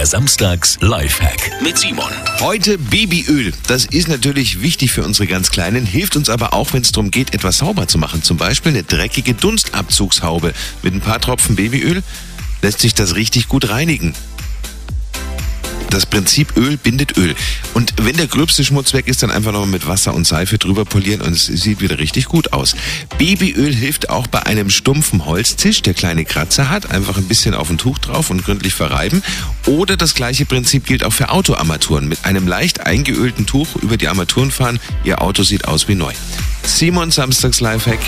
Der Samstags Lifehack mit Simon. Heute Babyöl. Das ist natürlich wichtig für unsere ganz Kleinen, hilft uns aber auch, wenn es darum geht, etwas sauber zu machen. Zum Beispiel eine dreckige Dunstabzugshaube. Mit ein paar Tropfen Babyöl lässt sich das richtig gut reinigen. Das Prinzip Öl bindet Öl. Und wenn der gröbste Schmutz weg ist, dann einfach nochmal mit Wasser und Seife drüber polieren und es sieht wieder richtig gut aus. Babyöl hilft auch bei einem stumpfen Holztisch, der kleine Kratzer hat. Einfach ein bisschen auf ein Tuch drauf und gründlich verreiben. Oder das gleiche Prinzip gilt auch für Autoarmaturen. Mit einem leicht eingeölten Tuch über die Armaturen fahren. Ihr Auto sieht aus wie neu. Simon Samstags Lifehack.